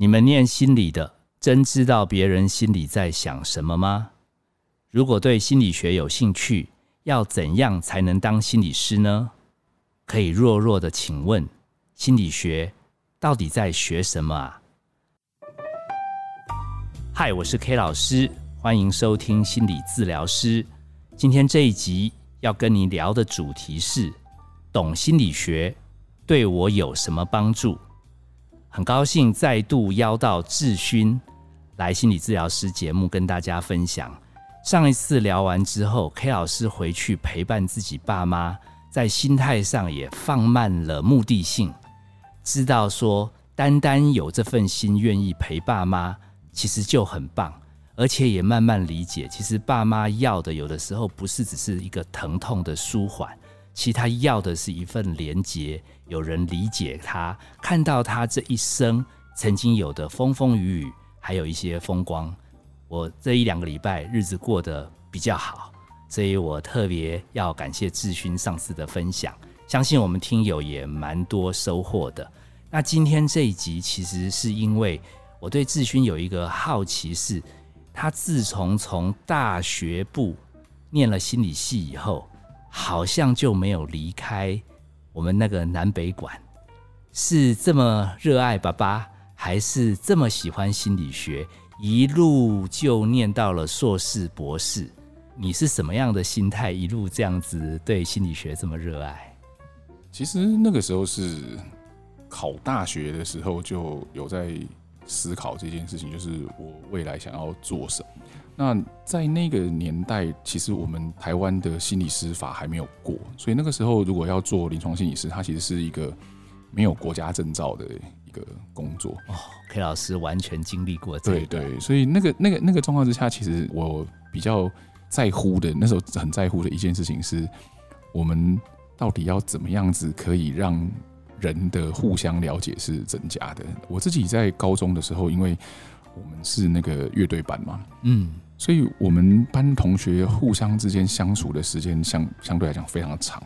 你们念心理的，真知道别人心里在想什么吗？如果对心理学有兴趣，要怎样才能当心理师呢？可以弱弱的请问，心理学到底在学什么啊？嗨，我是 K 老师，欢迎收听心理治疗师。今天这一集要跟你聊的主题是：懂心理学对我有什么帮助？很高兴再度邀到志勋来心理治疗师节目跟大家分享。上一次聊完之后，K 老师回去陪伴自己爸妈，在心态上也放慢了目的性，知道说单单有这份心愿意陪爸妈，其实就很棒，而且也慢慢理解，其实爸妈要的有的时候不是只是一个疼痛的舒缓。其实他要的是一份连结，有人理解他，看到他这一生曾经有的风风雨雨，还有一些风光。我这一两个礼拜日子过得比较好，所以我特别要感谢志勋上次的分享，相信我们听友也蛮多收获的。那今天这一集其实是因为我对志勋有一个好奇，是他自从从大学部念了心理系以后。好像就没有离开我们那个南北馆，是这么热爱爸爸，还是这么喜欢心理学，一路就念到了硕士博士？你是什么样的心态，一路这样子对心理学这么热爱？其实那个时候是考大学的时候就有在思考这件事情，就是我未来想要做什么。那在那个年代，其实我们台湾的心理师法还没有过，所以那个时候如果要做临床心理师，它其实是一个没有国家证照的一个工作。哦，K 老师完全经历过这。对对，所以那个那个那个状况之下，其实我比较在乎的，那时候很在乎的一件事情是，我们到底要怎么样子可以让人的互相了解是增加的。我自己在高中的时候，因为我们是那个乐队班嘛，嗯。所以，我们班同学互相之间相处的时间相相对来讲非常的长。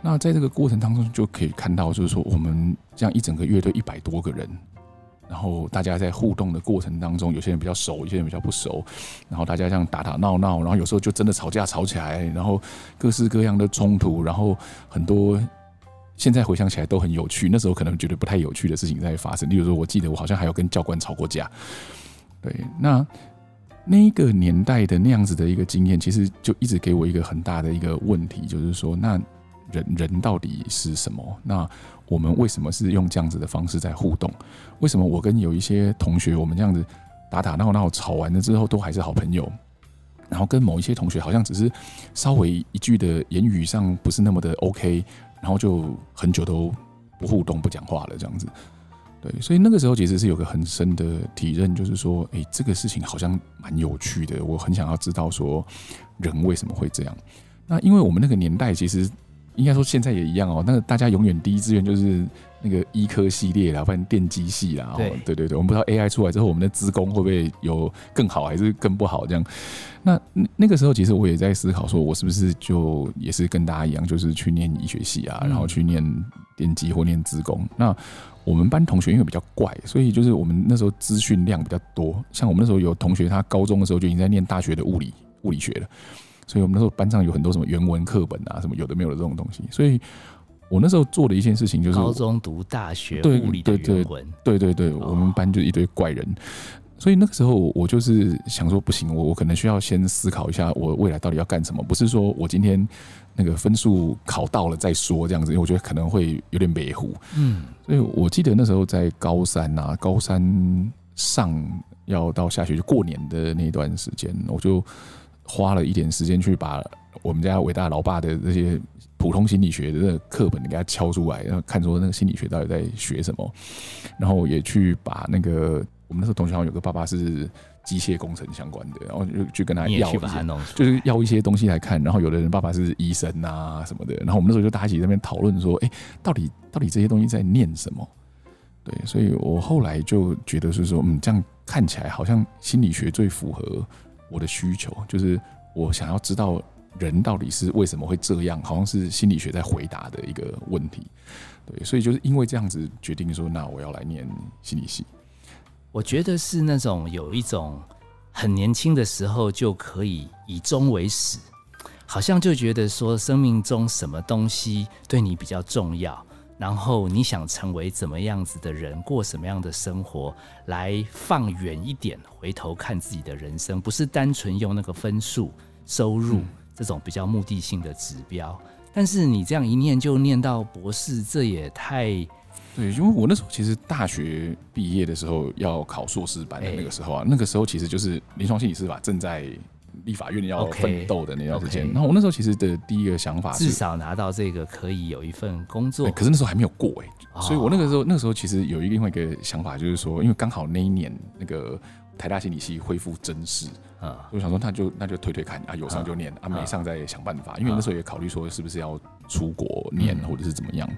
那在这个过程当中，就可以看到，就是说，我们这样一整个乐队一百多个人，然后大家在互动的过程当中，有些人比较熟，有些人比较不熟，然后大家这样打打闹闹，然后有时候就真的吵架吵起来，然后各式各样的冲突，然后很多现在回想起来都很有趣，那时候可能觉得不太有趣的事情在发生。例如说，我记得我好像还有跟教官吵过架。对，那。那个年代的那样子的一个经验，其实就一直给我一个很大的一个问题，就是说，那人人到底是什么？那我们为什么是用这样子的方式在互动？为什么我跟有一些同学，我们这样子打打闹闹吵完了之后，都还是好朋友？然后跟某一些同学，好像只是稍微一句的言语上不是那么的 OK，然后就很久都不互动、不讲话了，这样子。对，所以那个时候其实是有个很深的体认，就是说，哎，这个事情好像蛮有趣的，我很想要知道说，人为什么会这样？那因为我们那个年代，其实应该说现在也一样哦，那个大家永远第一志愿就是那个医科系列啦，或者电机系啦，对对对对，我们不知道 AI 出来之后，我们的资工会不会有更好还是更不好这样？那那个时候其实我也在思考，说我是不是就也是跟大家一样，就是去念医学系啊，然后去念电机或念资工？那我们班同学因为比较怪，所以就是我们那时候资讯量比较多。像我们那时候有同学，他高中的时候就已经在念大学的物理物理学了，所以我们那时候班上有很多什么原文课本啊，什么有的没有的这种东西。所以我那时候做的一件事情就是高中读大学物理的原文，对对对，我们班就一堆怪人。所以那个时候我就是想说，不行，我我可能需要先思考一下，我未来到底要干什么？不是说我今天。那个分数考到了再说，这样子，因为我觉得可能会有点美糊。嗯，所以我记得那时候在高三啊，高三上要到下学期过年的那段时间，我就花了一点时间去把我们家伟大老爸的这些普通心理学的那个课本给他敲出来，然后看说那个心理学到底在学什么，然后也去把那个我们那时候同学好像有个爸爸是。机械工程相关的，然后就去跟他要一些，就是要一些东西来看。然后有的人爸爸是医生啊什么的，然后我们那时候就大家一起在那边讨论说，哎，到底到底这些东西在念什么？对，所以我后来就觉得是说，嗯，这样看起来好像心理学最符合我的需求，就是我想要知道人到底是为什么会这样，好像是心理学在回答的一个问题。对，所以就是因为这样子决定说，那我要来念心理系。我觉得是那种有一种很年轻的时候就可以以终为始，好像就觉得说生命中什么东西对你比较重要，然后你想成为怎么样子的人，过什么样的生活，来放远一点，回头看自己的人生，不是单纯用那个分数、收入这种比较目的性的指标。但是你这样一念就念到博士，这也太……对，因为我那时候其实大学毕业的时候要考硕士班的那个时候啊，那个时候其实就是临床心理师吧正在立法院要奋斗的那段时间。然后我那时候其实的第一个想法是，至少拿到这个可以有一份工作。可是那时候还没有过哎，所以我那个时候那个时候其实有一另外一个想法，就是说，因为刚好那一年那个台大心理系恢复真试。啊，我想说，那就那就推推看啊，有上就念啊，没上再想办法。因为那时候也考虑说，是不是要出国念，或者是怎么样。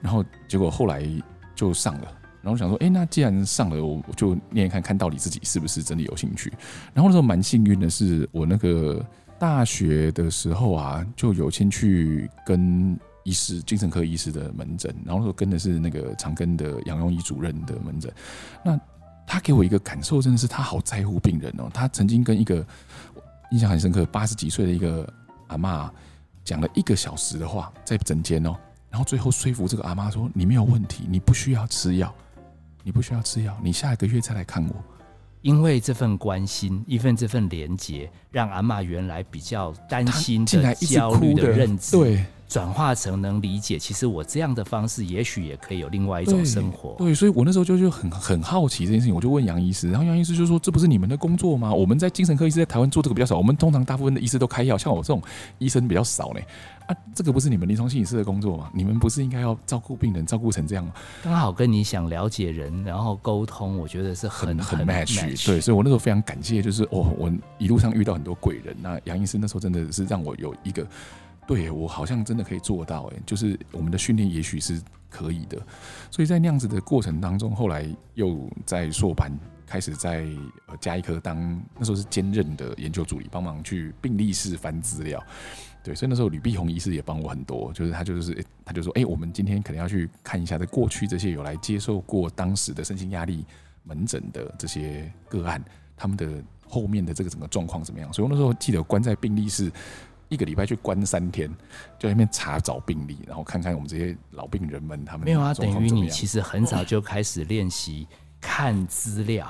然后结果后来就上了，然后想说，哎，那既然上了，我就念一看看到底自己是不是真的有兴趣。然后那时候蛮幸运的是，我那个大学的时候啊，就有先去跟医师、精神科医师的门诊，然后说跟的是那个长庚的杨庸医主任的门诊。那他给我一个感受，真的是他好在乎病人哦。他曾经跟一个印象很深刻，八十几岁的一个阿妈讲了一个小时的话，在诊间哦，然后最后说服这个阿妈说：“你没有问题，你不需要吃药，你不需要吃药，你下一个月再来看我。”因为这份关心，一份这份连结，让阿妈原来比较担心的焦虑的认知，对。转化成能理解，其实我这样的方式，也许也可以有另外一种生活。对，所以我那时候就就很很好奇这件事情，我就问杨医师，然后杨医师就说：“这不是你们的工作吗？我们在精神科医师在台湾做这个比较少，我们通常大部分的医师都开药，像我这种医生比较少呢。啊，这个不是你们临床心理师的工作吗？你们不是应该要照顾病人，照顾成这样吗？刚好跟你想了解人，然后沟通，我觉得是很很 match。对，所以我那时候非常感谢，就是哦，我一路上遇到很多贵人。那杨医师那时候真的是让我有一个。对我好像真的可以做到，哎，就是我们的训练也许是可以的，所以在那样子的过程当中，后来又在硕班开始在呃加一科当那时候是兼任的研究助理，帮忙去病历室翻资料。对，所以那时候吕碧红医师也帮我很多，就是他就是他就说，哎，我们今天可能要去看一下，在过去这些有来接受过当时的身心压力门诊的这些个案，他们的后面的这个整个状况怎么样？所以我那时候记得关在病历室。一个礼拜去关三天，就在那边查找病例，然后看看我们这些老病人们他们没有啊，等于你其实很早就开始练习看资料，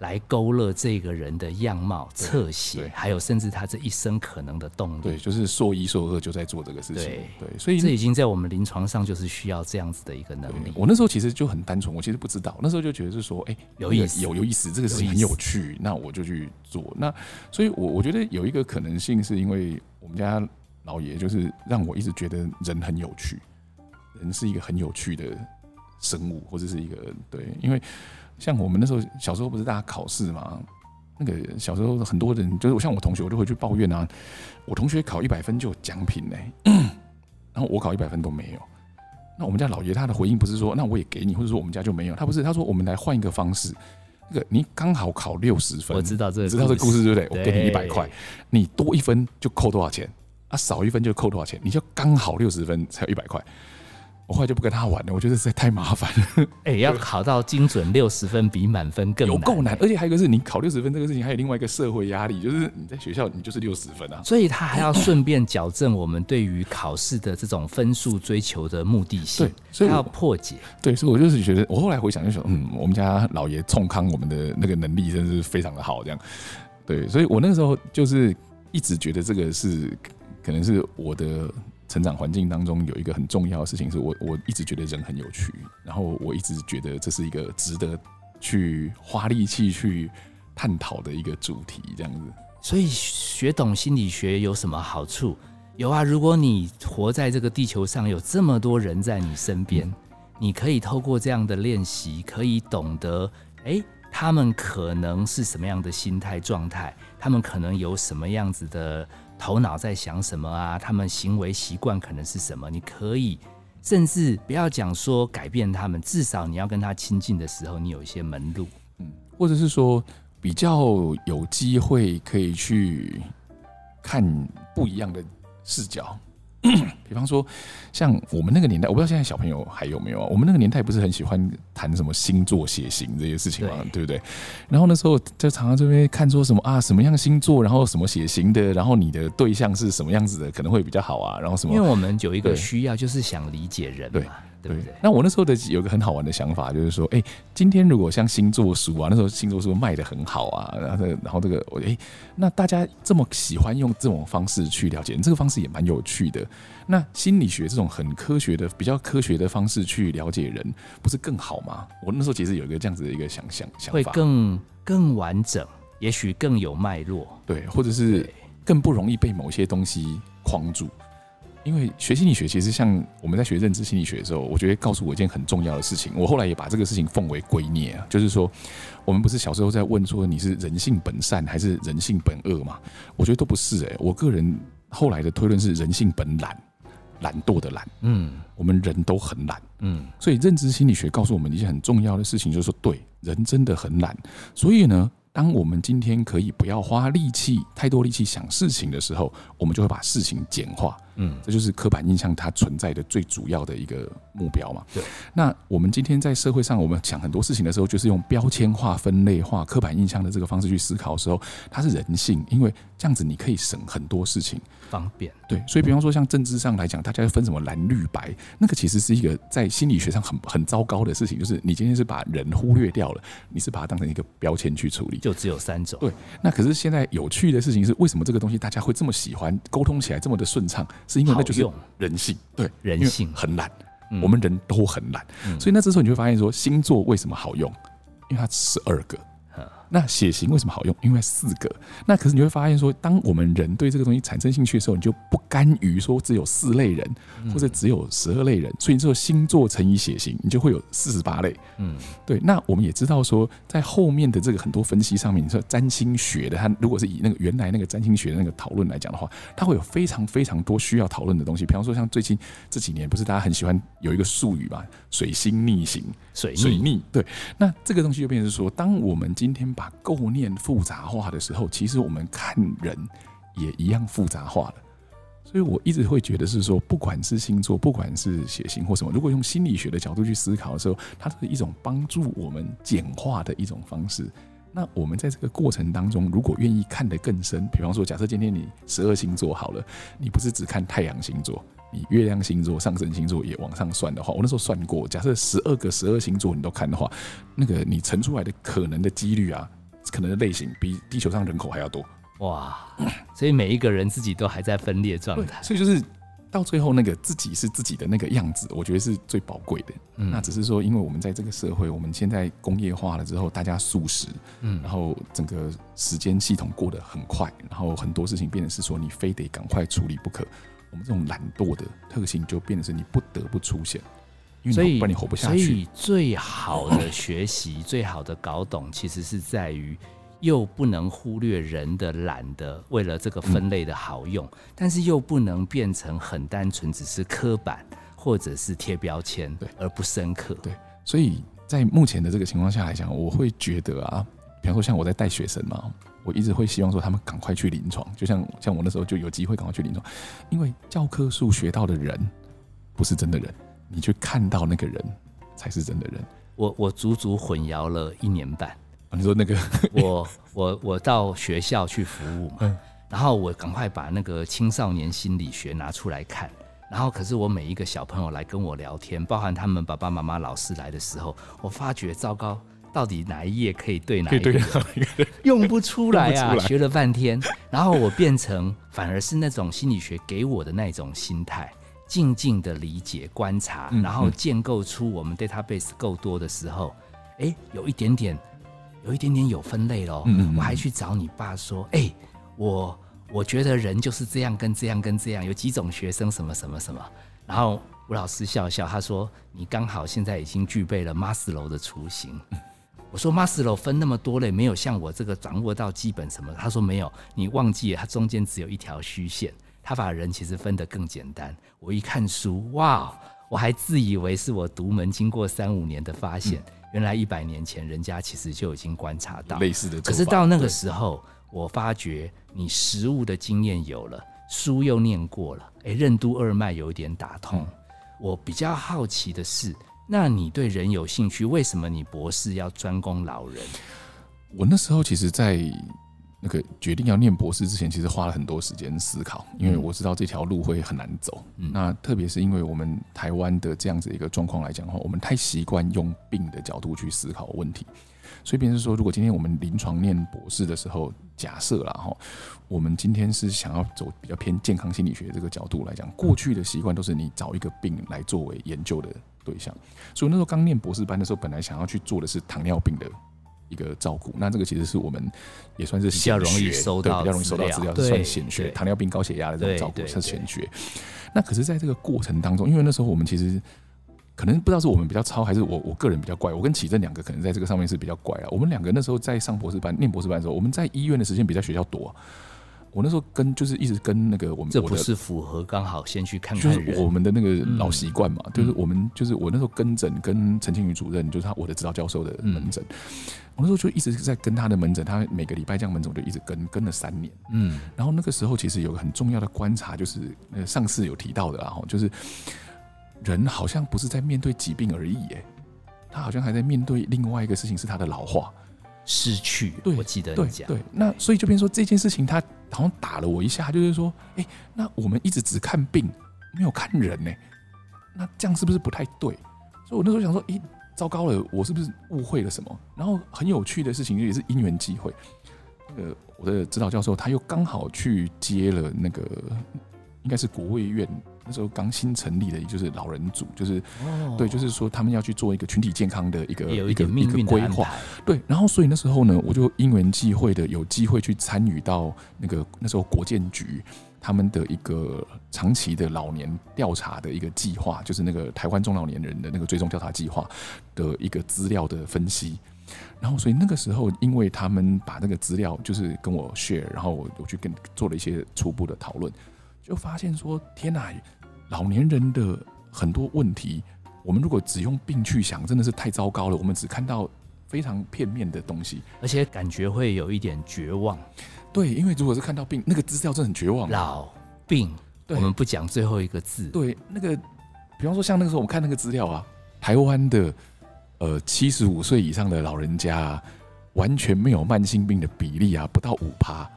来勾勒这个人的样貌、侧写，还有甚至他这一生可能的动力。对，就是硕一、硕二就在做这个事情。对，所以这已经在我们临床上就是需要这样子的一个能力。我那时候其实就很单纯，我其实不知道，那时候就觉得是说，哎，有意思，有有意思，这个事情很有趣，那我就去做。那所以，我我觉得有一个可能性是因为。我们家老爷就是让我一直觉得人很有趣，人是一个很有趣的生物，或者是一个对，因为像我们那时候小时候不是大家考试嘛，那个小时候很多人就是像我同学，我就会去抱怨啊，我同学考一百分就有奖品呢，然后我考一百分都没有。那我们家老爷他的回应不是说那我也给你，或者说我们家就没有，他不是他说我们来换一个方式。那个你刚好考六十分，我知道这个知道这故事对不对？我给你一百块，你多一分就扣多少钱？啊，少一分就扣多少钱？你就刚好六十分才有一百块。我后来就不跟他玩了，我觉得实在太麻烦了。哎，要考到精准六十分，比满分更有够难。而且还有一个是你考六十分这个事情，还有另外一个社会压力，就是你在学校你就是六十分啊。所以他还要顺便矫正我们对于考试的这种分数追求的目的性，对，所以要破解。对，所以我就是觉得，我后来回想就想，嗯，我们家老爷冲康我们的那个能力真是非常的好，这样。对，所以我那个时候就是一直觉得这个是可能是我的。成长环境当中有一个很重要的事情，是我我一直觉得人很有趣，然后我一直觉得这是一个值得去花力气去探讨的一个主题，这样子。所以学懂心理学有什么好处？有啊，如果你活在这个地球上，有这么多人在你身边，你可以透过这样的练习，可以懂得，哎，他们可能是什么样的心态状态，他们可能有什么样子的。头脑在想什么啊？他们行为习惯可能是什么？你可以甚至不要讲说改变他们，至少你要跟他亲近的时候，你有一些门路，嗯，或者是说比较有机会可以去看不一样的视角。比方说，像我们那个年代，我不知道现在小朋友还有没有啊？我们那个年代不是很喜欢谈什么星座、血型这些事情嘛，对不对？然后那时候就常常这边看说什么啊，什么样星座，然后什么血型的，然后你的对象是什么样子的，可能会比较好啊。然后什么？因为我们有一个需要，就是想理解人嘛。对不对？那我那时候的有个很好玩的想法，就是说，哎，今天如果像星座书啊，那时候星座书卖的很好啊，然后，然后这个，我哎，那大家这么喜欢用这种方式去了解，这个方式也蛮有趣的。那心理学这种很科学的、比较科学的方式去了解人，不是更好吗？我那时候其实有一个这样子的一个想想想法，会更更完整，也许更有脉络，对，或者是更不容易被某些东西框住。因为学心理学，其实像我们在学认知心理学的时候，我觉得告诉我一件很重要的事情。我后来也把这个事情奉为圭臬啊，就是说，我们不是小时候在问说你是人性本善还是人性本恶嘛？我觉得都不是哎，我个人后来的推论是人性本懒，懒惰的懒。嗯，我们人都很懒。嗯，所以认知心理学告诉我们一件很重要的事情，就是说，对，人真的很懒。所以呢。当我们今天可以不要花力气太多力气想事情的时候，我们就会把事情简化。嗯，这就是刻板印象它存在的最主要的一个目标嘛。对。那我们今天在社会上，我们想很多事情的时候，就是用标签化、分类化、刻板印象的这个方式去思考的时候，它是人性，因为这样子你可以省很多事情，方便。对。所以，比方说像政治上来讲，大家要分什么蓝绿白，那个其实是一个在心理学上很很糟糕的事情，就是你今天是把人忽略掉了，你是把它当成一个标签去处理。就只有三种。对，那可是现在有趣的事情是，为什么这个东西大家会这么喜欢，沟通起来这么的顺畅？是因为那就是人性。对，人性。很懒，我们人都很懒，所以那这时候你会发现说，星座为什么好用？因为它十二个。那血型为什么好用？因为四个。那可是你会发现说，当我们人对这个东西产生兴趣的时候，你就不甘于说只有四类人，或者只有十二类人。所以你只有星座乘以血型，你就会有四十八类。嗯，对。那我们也知道说，在后面的这个很多分析上面，你说占星学的，它如果是以那个原来那个占星学的那个讨论来讲的话，它会有非常非常多需要讨论的东西。比方说，像最近这几年，不是大家很喜欢有一个术语嘛，水星逆行，水水逆。对。那这个东西就变成说，当我们今天把构念复杂化的时候，其实我们看人也一样复杂化了。所以我一直会觉得是说，不管是星座，不管是血型或什么，如果用心理学的角度去思考的时候，它是一种帮助我们简化的一种方式。那我们在这个过程当中，如果愿意看得更深，比方说，假设今天你十二星座好了，你不是只看太阳星座。你月亮星座、上升星座也往上算的话，我那时候算过，假设十二个十二星座你都看的话，那个你乘出来的可能的几率啊，可能的类型比地球上人口还要多。哇！所以每一个人自己都还在分裂状态。所以就是到最后那个自己是自己的那个样子，我觉得是最宝贵的。嗯，那只是说，因为我们在这个社会，我们现在工业化了之后，大家素食，嗯，然后整个时间系统过得很快，然后很多事情变得是说你非得赶快处理不可。我们这种懒惰的特性就变成是你不得不出现，所以不然你活不下去。所以最好的学习、最好的搞懂，其实是在于又不能忽略人的懒的，为了这个分类的好用，但是又不能变成很单纯，只是刻板或者是贴标签，对，而不深刻。对，所以在目前的这个情况下来讲，我会觉得啊，比方说像我在带学生嘛。我一直会希望说他们赶快去临床，就像像我那时候就有机会赶快去临床，因为教科书学到的人不是真的人，你去看到那个人才是真的人。我我足足混淆了一年半。你说那个 我我我到学校去服务嘛，然后我赶快把那个青少年心理学拿出来看，然后可是我每一个小朋友来跟我聊天，包含他们爸爸妈妈、老师来的时候，我发觉糟糕。到底哪一页可以对哪一个？用不出来啊！学了半天，然后我变成反而是那种心理学给我的那种心态，静静的理解、观察，然后建构出我们 database 够多的时候，哎，有一点点，有一点点有分类喽。我还去找你爸说，哎，我我觉得人就是这样，跟这样，跟这样，有几种学生，什么什么什么。然后吴老师笑笑，他说：“你刚好现在已经具备了 Maslow 的雏形。”我说 Maslow 分那么多类，没有像我这个掌握到基本什么。他说没有，你忘记了，它中间只有一条虚线。他把人其实分得更简单。我一看书，哇，我还自以为是我独门，经过三五年的发现，原来一百年前人家其实就已经观察到类似的。可是到那个时候，我发觉你实物的经验有了，书又念过了，哎，任督二脉有一点打通。我比较好奇的是，那你对人有兴趣，为什么你博士要专攻老人？我那时候其实，在那个决定要念博士之前，其实花了很多时间思考，因为我知道这条路会很难走。那特别是因为我们台湾的这样子一个状况来讲的话，我们太习惯用病的角度去思考问题。所以，便是说，如果今天我们临床念博士的时候，假设了哈，我们今天是想要走比较偏健康心理学这个角度来讲，过去的习惯都是你找一个病来作为研究的对象。所以那时候刚念博士班的时候，本来想要去做的是糖尿病的一个照顾。那这个其实是我们也算是比较容易收到，比较容易收到资料，算显学。糖尿病、高血压的这种照顾是显学。那可是在这个过程当中，因为那时候我们其实。可能不知道是我们比较超，还是我我个人比较怪。我跟启正两个可能在这个上面是比较怪啊。我们两个那时候在上博士班、念博士班的时候，我们在医院的时间比在学校多。我那时候跟就是一直跟那个我们，这不是符合刚好先去看看就是我们的那个老习惯嘛。就是我们就是我那时候跟诊跟陈庆宇主任，就是他我的指导教授的门诊。我那时候就一直在跟他的门诊，他每个礼拜这样门诊，我就一直跟跟了三年。嗯，然后那个时候其实有个很重要的观察，就是呃上次有提到的，然后就是。人好像不是在面对疾病而已，哎，他好像还在面对另外一个事情，是他的老化、失去。对，我记得你讲。对，那所以就变说这件事情，他好像打了我一下，就是说，哎，那我们一直只看病，没有看人呢，那这样是不是不太对？所以我那时候想说，哎，糟糕了，我是不是误会了什么？然后很有趣的事情，也是因缘际会，那个我的指导教授他又刚好去接了那个，应该是国卫院。那时候刚新成立的，也就是老人组，就是对，就是说他们要去做一个群体健康的一个一个一个规划，对。然后所以那时候呢，我就因缘际会的有机会去参与到那个那时候国建局他们的一个长期的老年调查的一个计划，就是那个台湾中老年人的那个追踪调查计划的一个资料的分析。然后所以那个时候，因为他们把那个资料就是跟我 share，然后我我去跟做了一些初步的讨论，就发现说，天哪！老年人的很多问题，我们如果只用病去想，真的是太糟糕了。我们只看到非常片面的东西，而且感觉会有一点绝望。对，因为如果是看到病，那个资料真的很绝望。老病，我们不讲最后一个字。对，那个，比方说像那个时候我们看那个资料啊，台湾的呃七十五岁以上的老人家，完全没有慢性病的比例啊，不到五趴。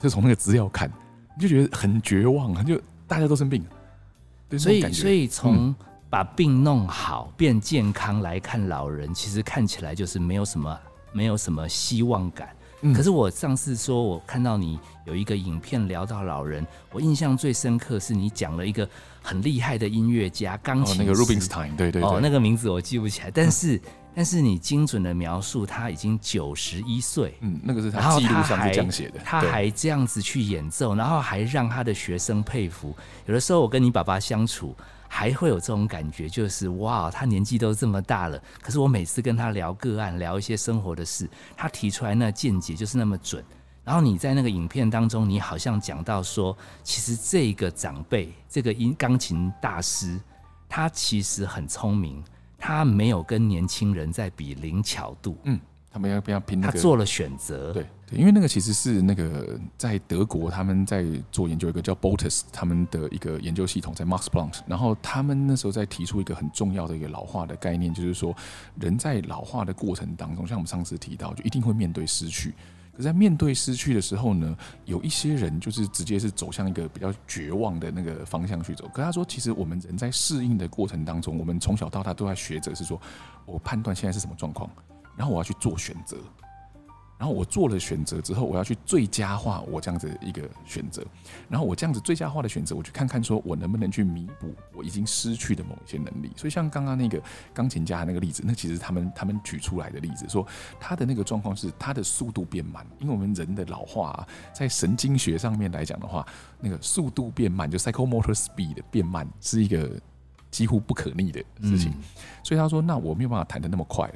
就从那个资料看，你就觉得很绝望啊，就大家都生病。所以，所以从把病弄好变健康来看，老人其实看起来就是没有什么，没有什么希望感。可是我上次说，我看到你有一个影片聊到老人，我印象最深刻是你讲了一个很厉害的音乐家，钢琴那个 Rubinstein，对对哦，那个名字我记不起来，但是。但是你精准的描述，他已经九十一岁，嗯，那个是他记录上是这样写的，他还这样子去演奏，然后还让他的学生佩服。有的时候我跟你爸爸相处，还会有这种感觉，就是哇，他年纪都这么大了，可是我每次跟他聊个案，聊一些生活的事，他提出来那见解就是那么准。然后你在那个影片当中，你好像讲到说，其实这个长辈，这个音钢琴大师，他其实很聪明。他没有跟年轻人在比灵巧度，嗯，他们要不要拼？他做了选择，对，因为那个其实是那个在德国他们在做研究，一个叫 Botus 他们的一个研究系统在 Max Planck，然后他们那时候在提出一个很重要的一个老化的概念，就是说人在老化的过程当中，像我们上次提到，就一定会面对失去。可在面对失去的时候呢，有一些人就是直接是走向一个比较绝望的那个方向去走。可他说，其实我们人在适应的过程当中，我们从小到大都在学着是说，我判断现在是什么状况，然后我要去做选择。然后我做了选择之后，我要去最佳化我这样子一个选择。然后我这样子最佳化的选择，我去看看说我能不能去弥补我已经失去的某一些能力。所以像刚刚那个钢琴家那个例子，那其实他们他们举出来的例子，说他的那个状况是他的速度变慢，因为我们人的老化，在神经学上面来讲的话，那个速度变慢，就 psychomotor speed 变慢，是一个几乎不可逆的事情。所以他说，那我没有办法弹得那么快了。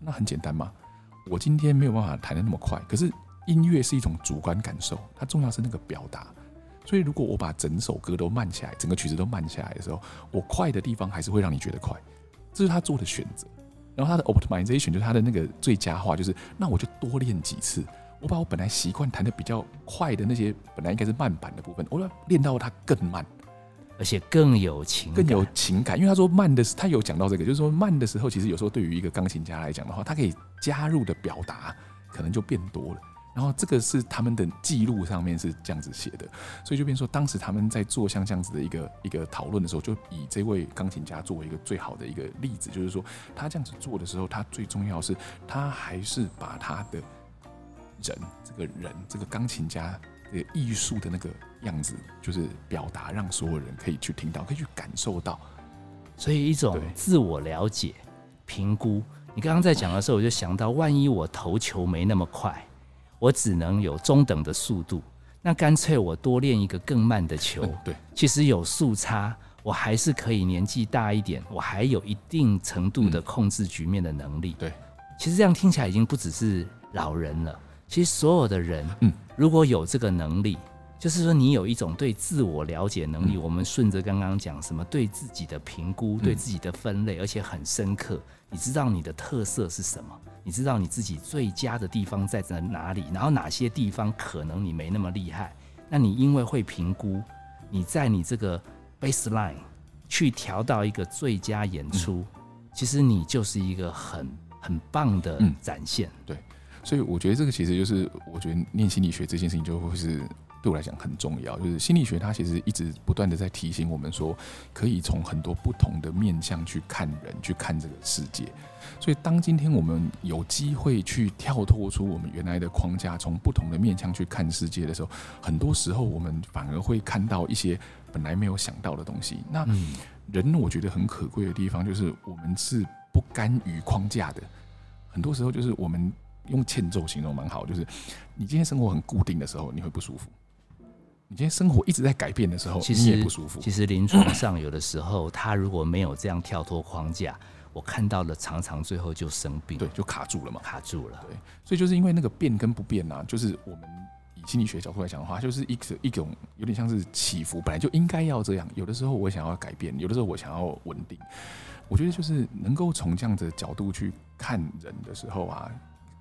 那很简单嘛。我今天没有办法弹得那么快，可是音乐是一种主观感受，它重要是那个表达。所以如果我把整首歌都慢下来，整个曲子都慢下来的时候，我快的地方还是会让你觉得快，这是他做的选择。然后他的 optimization 就是他的那个最佳化，就是那我就多练几次。我把我本来习惯弹的比较快的那些本来应该是慢板的部分，我要练到它更慢，而且更有情感，更有情感。因为他说慢的，他有讲到这个，就是说慢的时候，其实有时候对于一个钢琴家来讲的话，他可以加入的表达可能就变多了。然后这个是他们的记录上面是这样子写的，所以就变说当时他们在做像这样子的一个一个讨论的时候，就以这位钢琴家作为一个最好的一个例子，就是说他这样子做的时候，他最重要是他还是把他的人这个人这个钢琴家的艺术的那个样子，就是表达让所有人可以去听到，可以去感受到。所以一种自我了解、评估。你刚刚在讲的时候，我就想到，万一我投球没那么快，我只能有中等的速度，那干脆我多练一个更慢的球。嗯 对，其实有速差，我还是可以年纪大一点，我还有一定程度的控制局面的能力。对，其实这样听起来已经不只是老人了，其实所有的人，嗯如果有这个能力，就是说你有一种对自我了解能力，嗯。我们顺着刚刚讲什么对自己的评估、对自己的分类，而且很深刻，你知道你的特色是什么，你知道你自己最佳的地方在哪里，然后哪些地方可能你没那么厉害，那你因为会评估，你在你这个 baseline 去调到一个最佳演出，其实你就是一个很很棒的嗯。展现。所以我觉得这个其实就是，我觉得念心理学这件事情就会是对我来讲很重要。就是心理学它其实一直不断的在提醒我们说，可以从很多不同的面向去看人，去看这个世界。所以当今天我们有机会去跳脱出我们原来的框架，从不同的面向去看世界的时候，很多时候我们反而会看到一些本来没有想到的东西。那嗯，人我觉得很可贵的地方，就是我们是不甘于框架的。很多时候就是我们用欠揍形容蛮好，就是你今天生活很固定的时候，你会不舒服；你今天生活一直在改变的时候，其你也不舒服。其实临床上有的时候，他如果没有这样跳脱框架，我看到了常常最后就生病，对，就卡住了嘛。卡住了。对，所以就是因为那个变跟不变啊，就是我们以心理学角度来讲的话，就是一个一种有点像是起伏，本来就应该要这样。有的时候我想要改变，有的时候我想要稳定。我觉得就是能够从这样的角度去看人的时候啊，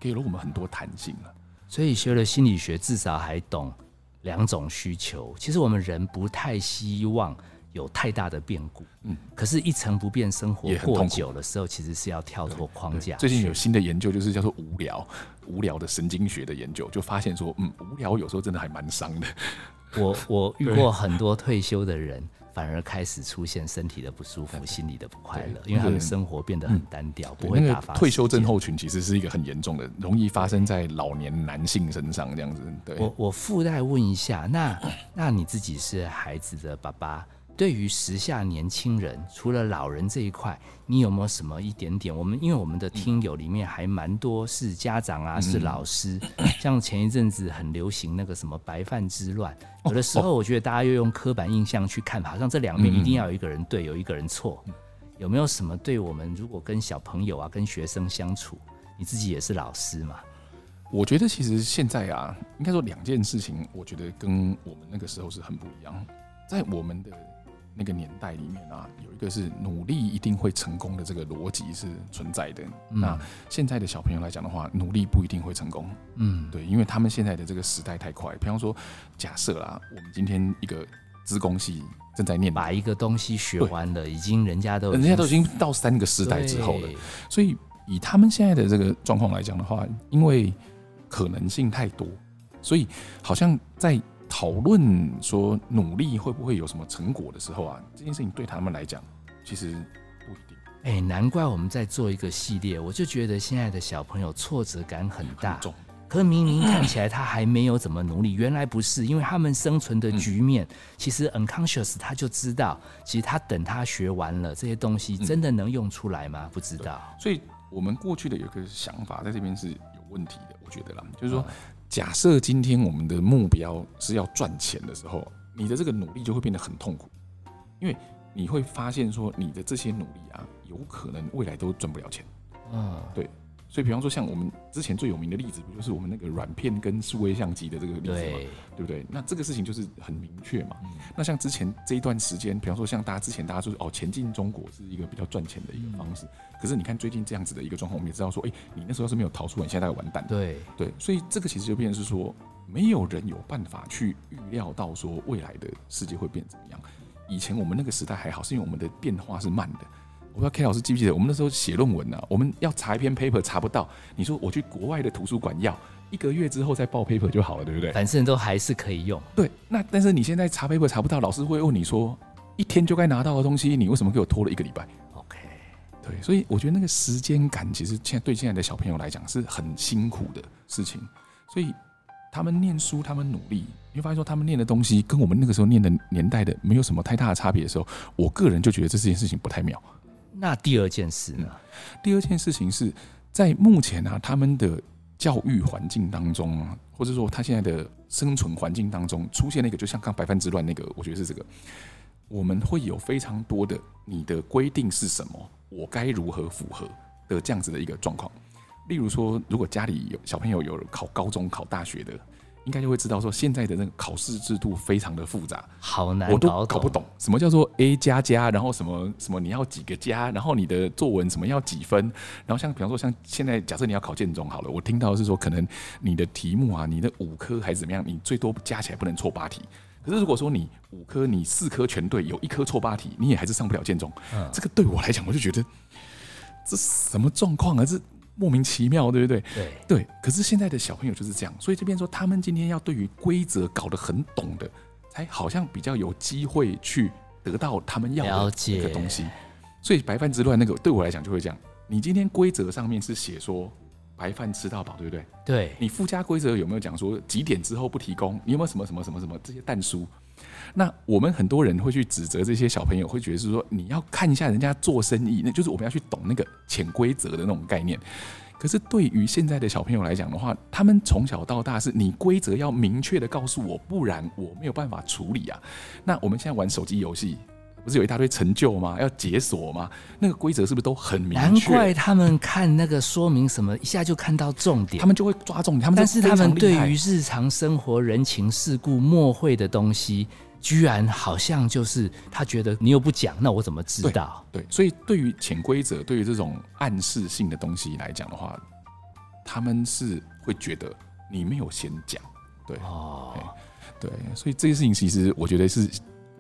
给了我们很多弹性啊。所以学了心理学，至少还懂两种需求。其实我们人不太希望有太大的变故，嗯，可是，一成不变生活过很久的时候，其实是要跳脱框架。最近有新的研究，就是叫做无聊，无聊的神经学的研究，就发现说，嗯，无聊有时候真的还蛮伤的。我我遇过很多退休的人，反而开始出现身体的不舒服、心理的不快乐，因为他们生活变得很单调，不会打发退休症候群其实是一个很严重的，容易发生在老年男性身上这样子。对，我我附带问一下，那那你自己是孩子的爸爸，对于时下年轻人，除了老人这一块，你有没有什么一点点？我们因为我们的听友里面还蛮多是家长啊，是老师，像前一阵子很流行那个什么白饭之乱，有的时候我觉得大家又用刻板印象去看，好像这两面一定要有一个人对，有一个人错。有没有什么对我们如果跟小朋友啊、跟学生相处，你自己也是老师嘛？我觉得其实现在啊，应该说两件事情，我觉得跟我们那个时候是很不一样。在我们的那个年代里面啊，有一个是努力一定会成功的这个逻辑是存在的。那现在的小朋友来讲的话，努力不一定会成功。嗯，对，因为他们现在的这个时代太快。比方说，假设啦，我们今天一个资工系正在念，把一个东西学完了，已经人家都人家都已经到三个时代之后了。所以以他们现在的这个状况来讲的话，因为可能性太多，所以好像在讨论说努力会不会有什么成果的时候啊，这件事情对他们来讲其实不一定哎，难怪我们在做一个系列，我就觉得现在的小朋友挫折感很大。可是明明看起来他还没有怎么努力，原来不是，因为他们生存的局面，其实 unconscious 他就知道，其实他等他学完了这些东西，真的能用出来吗？不知道。所以我们过去的有一个想法在这边是有问题的，我觉得啦，就是说，假设今天我们的目标是要赚钱的时候，你的这个努力就会变得很痛苦，因为你会发现说，你的这些努力啊，有可能未来都赚不了钱。嗯，所以，比方说，像我们之前最有名的例子，不就是我们那个软片跟数位相机的这个例子吗？对，对不对？那这个事情就是很明确嘛。那像之前这一段时间，比方说像大家之前大家就是哦，前进中国是一个比较赚钱的一个方式。可是你看最近这样子的一个状况，我们也知道说，哎，你那时候要是没有逃出来，你现在完蛋。对对，所以这个其实就变成是说，没有人有办法去预料到说未来的世界会变怎么样。以前我们那个时代还好，是因为我们的变化是慢的。我不知道 K 老师记不记得，我们那时候写论文呢，我们要查一篇 paper 查不到，你说我去国外的图书馆要一个月之后再报 paper 就好了，对不对？反正都还是可以用。对，那但是你现在查 paper 查不到，老师会问你说，一天就该拿到的东西，你为什么给我拖了一个礼拜？OK，对，所以我觉得那个时间感其实现在对现在的小朋友来讲是很辛苦的事情，所以他们念书，他们努力，你会发现说他们念的东西跟我们那个时候念的年代的没有什么太大的差别的时候，我个人就觉得这件事情不太妙。那第二件事呢？第二件事情是在目前啊，他们的教育环境当中啊，或者说他现在的生存环境当中，出现那个就像刚白饭之乱那个，我觉得是这个，我们会有非常多的你的规定是什么，我该如何符合的这样子的一个状况。例如说，如果家里有小朋友有考高中、考大学的。应该就会知道说，现在的那个考试制度非常的复杂，好难，我都搞不懂什么叫做 A 加加，然后什么什么你要几个加，然后你的作文什么要几分，然后像比方说像现在假设你要考建中好了，我听到是说可能你的题目啊，你的五科还是怎么样，你最多加起来不能错八题。可是如果说你五科你四科全对，有一科错八题，你也还是上不了建中。这个对我来讲，我就觉得这什么状况啊？这莫名其妙，对不对？对对，可是现在的小朋友就是这样，所以这边说他们今天要对于规则搞得很懂的，才好像比较有机会去得到他们要的一个东西。所以白饭之乱那个对我来讲就会这样，你今天规则上面是写说白饭吃到饱，对不对？对，你附加规则有没有讲说几点之后不提供？你有没有什么什么什么什么这些蛋书？那我们很多人会去指责这些小朋友，会觉得是说你要看一下人家做生意，那就是我们要去懂那个潜规则的那种概念。可是对于现在的小朋友来讲的话，他们从小到大是你规则要明确的告诉我，不然我没有办法处理啊。那我们现在玩手机游戏。不是有一大堆成就吗？要解锁吗？那个规则是不是都很明确？难怪他们看那个说明什么，一下就看到重点，他们就会抓重点。他们但是他们对于日常生活人情世故默会的东西，居然好像就是他觉得你又不讲，那我怎么知道？对，所以对于潜规则，对于这种暗示性的东西来讲的话，他们是会觉得你没有先讲。对哦，对，所以这件事情其实我觉得是。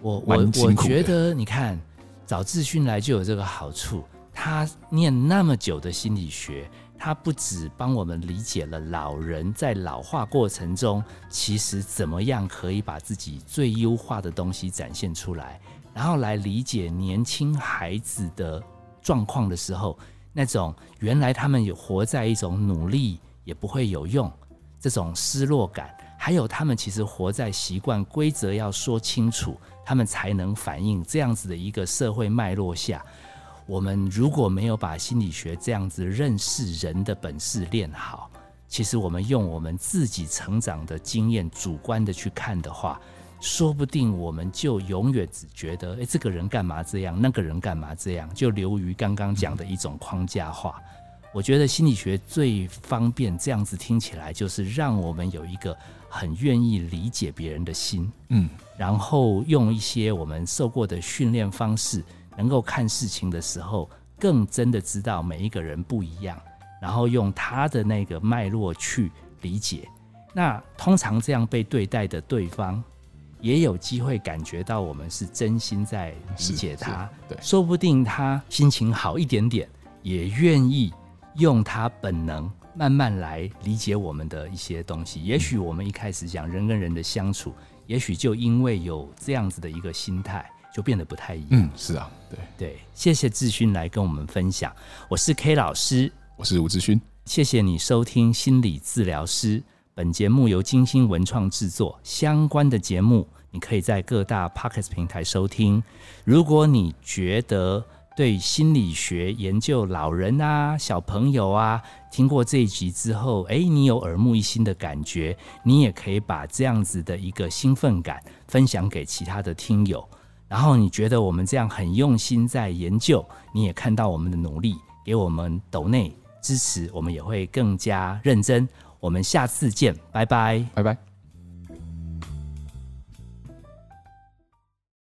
我我我觉得，你看找志勋来就有这个好处。他念那么久的心理学，他不止帮我们理解了老人在老化过程中，其实怎么样可以把自己最优化的东西展现出来，然后来理解年轻孩子的状况的时候，那种原来他们有活在一种努力也不会有用这种失落感，还有他们其实活在习惯规则要说清楚。他们才能反映这样子的一个社会脉络下，我们如果没有把心理学这样子认识人的本事练好，其实我们用我们自己成长的经验主观的去看的话，说不定我们就永远只觉得，哎，这个人干嘛这样，那个人干嘛这样，就流于刚刚讲的一种框架化。我觉得心理学最方便这样子听起来，就是让我们有一个很愿意理解别人的心，嗯，然后用一些我们受过的训练方式，能够看事情的时候，更真的知道每一个人不一样，然后用他的那个脉络去理解。那通常这样被对待的对方，也有机会感觉到我们是真心在理解他，对，说不定他心情好一点点，也愿意。用他本能慢慢来理解我们的一些东西。也许我们一开始讲人跟人的相处，也许就因为有这样子的一个心态，就变得不太一样。嗯，是啊，对对。谢谢志勋来跟我们分享。我是 K 老师，我是吴志勋。谢谢你收听心理治疗师。本节目由金星文创制作。相关的节目你可以在各大 Pocket 平台收听。如果你觉得，对心理学研究老人啊、小朋友啊，听过这一集之后，哎，你有耳目一新的感觉，你也可以把这样子的一个兴奋感分享给其他的听友。然后你觉得我们这样很用心在研究，你也看到我们的努力，给我们抖内支持，我们也会更加认真。我们下次见，拜拜。拜拜。